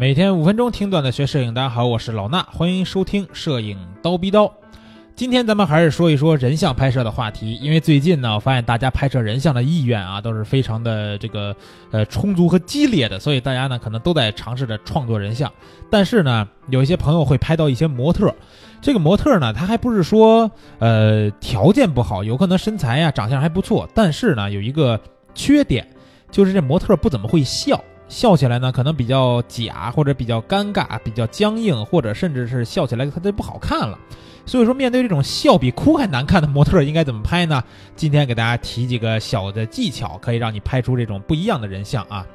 每天五分钟听段子学摄影，大家好，我是老衲，欢迎收听摄影刀逼刀。今天咱们还是说一说人像拍摄的话题，因为最近呢，我发现大家拍摄人像的意愿啊，都是非常的这个呃充足和激烈的，所以大家呢可能都在尝试着创作人像。但是呢，有一些朋友会拍到一些模特，这个模特呢，他还不是说呃条件不好，有可能身材呀、长相还不错，但是呢，有一个缺点，就是这模特不怎么会笑。笑起来呢，可能比较假，或者比较尴尬，比较僵硬，或者甚至是笑起来它就不好看了。所以说，面对这种笑比哭还难看的模特，应该怎么拍呢？今天给大家提几个小的技巧，可以让你拍出这种不一样的人像啊。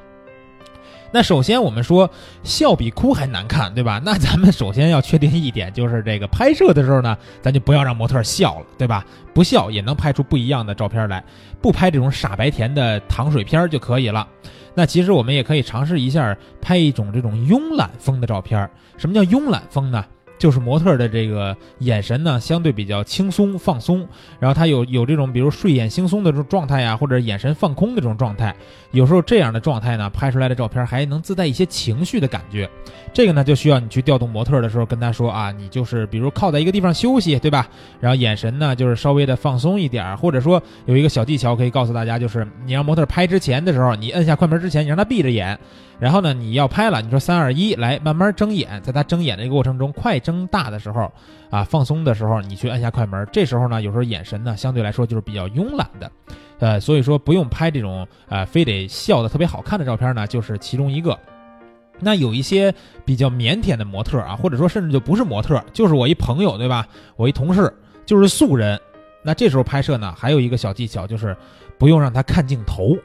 那首先我们说笑比哭还难看，对吧？那咱们首先要确定一点，就是这个拍摄的时候呢，咱就不要让模特笑了，对吧？不笑也能拍出不一样的照片来，不拍这种傻白甜的糖水片就可以了。那其实我们也可以尝试一下拍一种这种慵懒风的照片。什么叫慵懒风呢？就是模特的这个眼神呢，相对比较轻松放松，然后他有有这种比如睡眼惺忪的这种状态呀，或者眼神放空的这种状态。有时候这样的状态呢，拍出来的照片还能自带一些情绪的感觉。这个呢，就需要你去调动模特的时候跟他说啊，你就是比如靠在一个地方休息，对吧？然后眼神呢，就是稍微的放松一点，或者说有一个小技巧可以告诉大家，就是你让模特拍之前的时候，你摁下快门之前，你让他闭着眼。然后呢，你要拍了，你说三二一，来，慢慢睁眼，在他睁眼的一个过程中，快睁大的时候，啊，放松的时候，你去按下快门。这时候呢，有时候眼神呢，相对来说就是比较慵懒的，呃，所以说不用拍这种呃，非得笑的特别好看的照片呢，就是其中一个。那有一些比较腼腆的模特啊，或者说甚至就不是模特，就是我一朋友，对吧？我一同事，就是素人。那这时候拍摄呢，还有一个小技巧，就是不用让他看镜头。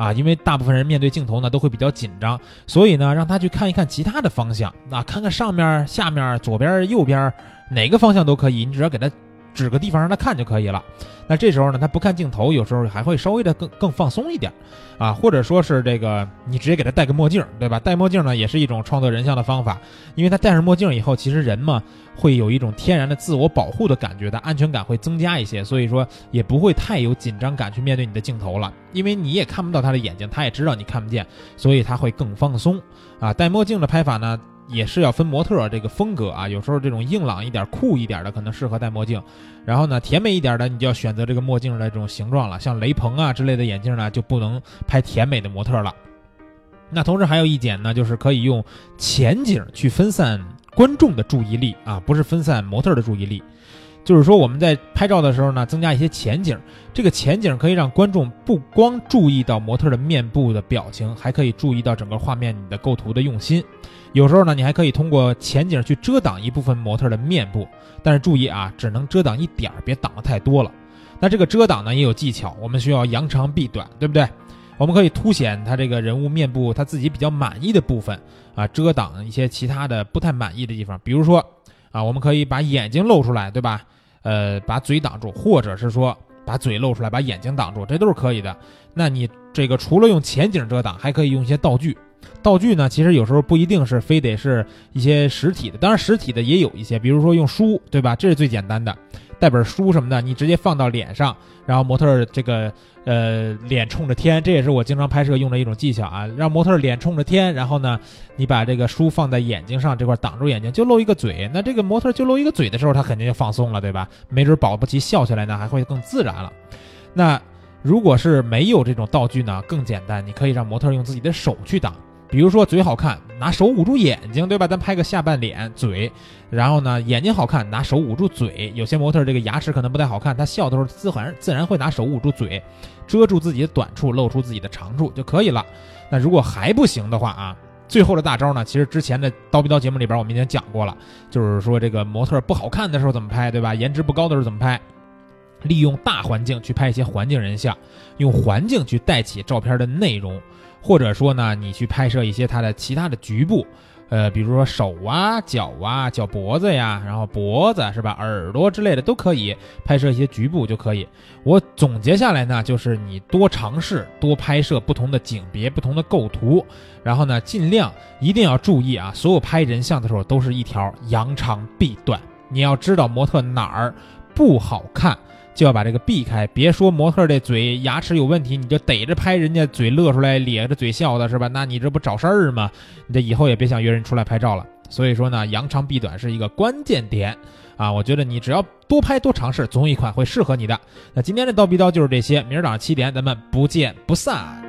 啊，因为大部分人面对镜头呢都会比较紧张，所以呢让他去看一看其他的方向，啊看看上面、下面、左边、右边，哪个方向都可以，你只要给他。指个地方让他看就可以了。那这时候呢，他不看镜头，有时候还会稍微的更更放松一点，啊，或者说是这个你直接给他戴个墨镜，对吧？戴墨镜呢也是一种创作人像的方法，因为他戴上墨镜以后，其实人嘛会有一种天然的自我保护的感觉，的安全感会增加一些，所以说也不会太有紧张感去面对你的镜头了，因为你也看不到他的眼睛，他也知道你看不见，所以他会更放松。啊，戴墨镜的拍法呢？也是要分模特这个风格啊，有时候这种硬朗一点、酷一点的可能适合戴墨镜，然后呢，甜美一点的你就要选择这个墨镜的这种形状了，像雷朋啊之类的眼镜呢就不能拍甜美的模特了。那同时还有一点呢，就是可以用前景去分散观众的注意力啊，不是分散模特的注意力。就是说，我们在拍照的时候呢，增加一些前景，这个前景可以让观众不光注意到模特的面部的表情，还可以注意到整个画面你的构图的用心。有时候呢，你还可以通过前景去遮挡一部分模特的面部，但是注意啊，只能遮挡一点儿，别挡得太多了。那这个遮挡呢也有技巧，我们需要扬长避短，对不对？我们可以凸显他这个人物面部他自己比较满意的部分啊，遮挡一些其他的不太满意的地方，比如说。啊，我们可以把眼睛露出来，对吧？呃，把嘴挡住，或者是说把嘴露出来，把眼睛挡住，这都是可以的。那你这个除了用前景遮挡，还可以用一些道具。道具呢，其实有时候不一定是非得是一些实体的，当然实体的也有一些，比如说用书，对吧？这是最简单的。带本书什么的，你直接放到脸上，然后模特这个呃脸冲着天，这也是我经常拍摄用的一种技巧啊，让模特脸冲着天，然后呢，你把这个书放在眼睛上这块挡住眼睛，就露一个嘴，那这个模特就露一个嘴的时候，他肯定就放松了，对吧？没准保不齐笑起来呢还会更自然了。那如果是没有这种道具呢，更简单，你可以让模特用自己的手去挡。比如说嘴好看，拿手捂住眼睛，对吧？咱拍个下半脸、嘴，然后呢，眼睛好看，拿手捂住嘴。有些模特这个牙齿可能不太好看，他笑的时候自然自然会拿手捂住嘴，遮住自己的短处，露出自己的长处就可以了。那如果还不行的话啊，最后的大招呢？其实之前的刀逼刀节目里边我们已经讲过了，就是说这个模特不好看的时候怎么拍，对吧？颜值不高的时候怎么拍？利用大环境去拍一些环境人像，用环境去带起照片的内容。或者说呢，你去拍摄一些它的其他的局部，呃，比如说手啊、脚啊、脚脖子呀，然后脖子是吧、耳朵之类的都可以拍摄一些局部就可以。我总结下来呢，就是你多尝试、多拍摄不同的景别、不同的构图，然后呢，尽量一定要注意啊，所有拍人像的时候都是一条扬长避短，你要知道模特哪儿不好看。就要把这个避开。别说模特这嘴牙齿有问题，你就逮着拍人家嘴乐出来，咧着嘴笑的是吧？那你这不找事儿吗？你这以后也别想约人出来拍照了。所以说呢，扬长避短是一个关键点啊！我觉得你只要多拍多尝试，总有一款会适合你的。那今天的叨逼叨就是这些，明儿早上七点咱们不见不散。